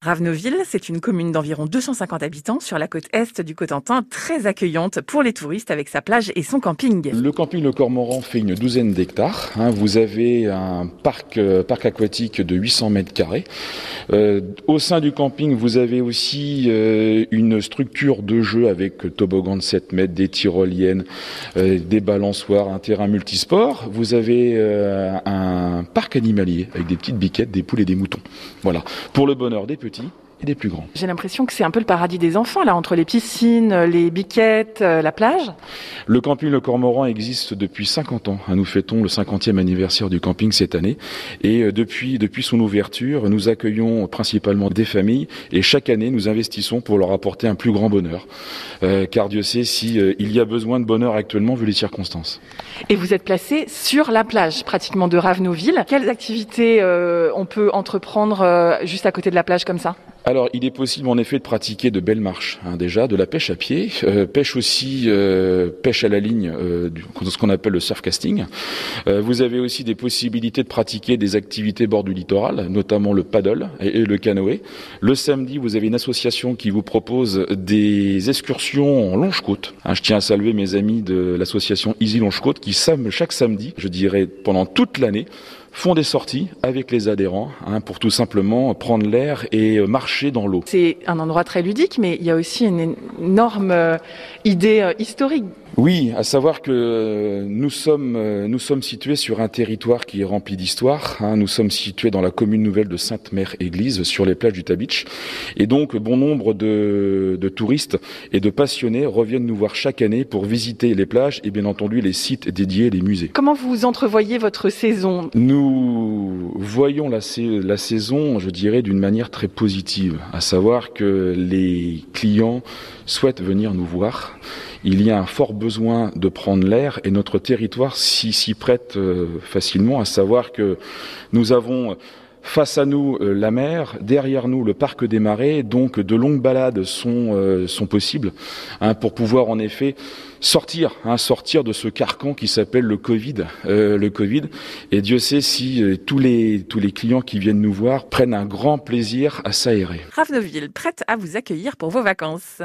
Ravenoville, c'est une commune d'environ 250 habitants sur la côte est du Cotentin, très accueillante pour les touristes avec sa plage et son camping. Le camping Le Cormoran fait une douzaine d'hectares. Hein. Vous avez un parc, euh, parc aquatique de 800 mètres carrés. Euh, au sein du camping, vous avez aussi euh, une structure de jeu avec toboggan de 7 mètres, des tyroliennes, des balançoires, un terrain multisport. Vous avez un parc animalier avec des petites biquettes, des poules et des moutons. Voilà. Pour le bonheur des petits petit et des plus grands. J'ai l'impression que c'est un peu le paradis des enfants, là, entre les piscines, les biquettes, euh, la plage. Le camping Le Cormoran existe depuis 50 ans. Nous fêtons le 50e anniversaire du camping cette année. Et euh, depuis, depuis son ouverture, nous accueillons principalement des familles et chaque année, nous investissons pour leur apporter un plus grand bonheur. Euh, car Dieu sait si il y a besoin de bonheur actuellement vu les circonstances. Et vous êtes placé sur la plage, pratiquement de Ravenoville. Quelles activités on peut entreprendre juste à côté de la plage comme ça? Alors, il est possible en effet de pratiquer de belles marches, hein, déjà, de la pêche à pied, euh, pêche aussi, euh, pêche à la ligne, euh, ce qu'on appelle le surfcasting. vous avez aussi des possibilités de pratiquer des activités bord du littoral, notamment le paddle et, le canoë. Le samedi, vous avez une association qui vous propose des excursions en longe côte. Hein, je tiens à saluer mes amis de l'association Easy Longe Côte qui, chaque samedi, je dirais pendant toute l'année, font des sorties avec les adhérents hein, pour tout simplement prendre l'air et euh, marcher dans l'eau. C'est un endroit très ludique, mais il y a aussi une énorme euh, idée euh, historique oui, à savoir que nous sommes, nous sommes situés sur un territoire qui est rempli d'histoire. Hein. Nous sommes situés dans la commune nouvelle de Sainte-Mère-Église, sur les plages du Tabitch. Et donc, bon nombre de, de, touristes et de passionnés reviennent nous voir chaque année pour visiter les plages et bien entendu les sites dédiés, les musées. Comment vous entrevoyez votre saison? Nous voyons la, la saison, je dirais, d'une manière très positive, à savoir que les clients souhaitent venir nous voir. Il y a un fort besoin de prendre l'air et notre territoire s'y prête euh, facilement, à savoir que nous avons face à nous euh, la mer, derrière nous le parc des marais, donc de longues balades sont, euh, sont possibles hein, pour pouvoir en effet sortir, hein, sortir de ce carcan qui s'appelle le Covid, le Covid. Et Dieu sait si tous les tous les clients qui viennent nous voir prennent un grand plaisir à s'aérer. Raveneville, prête à vous accueillir pour vos vacances.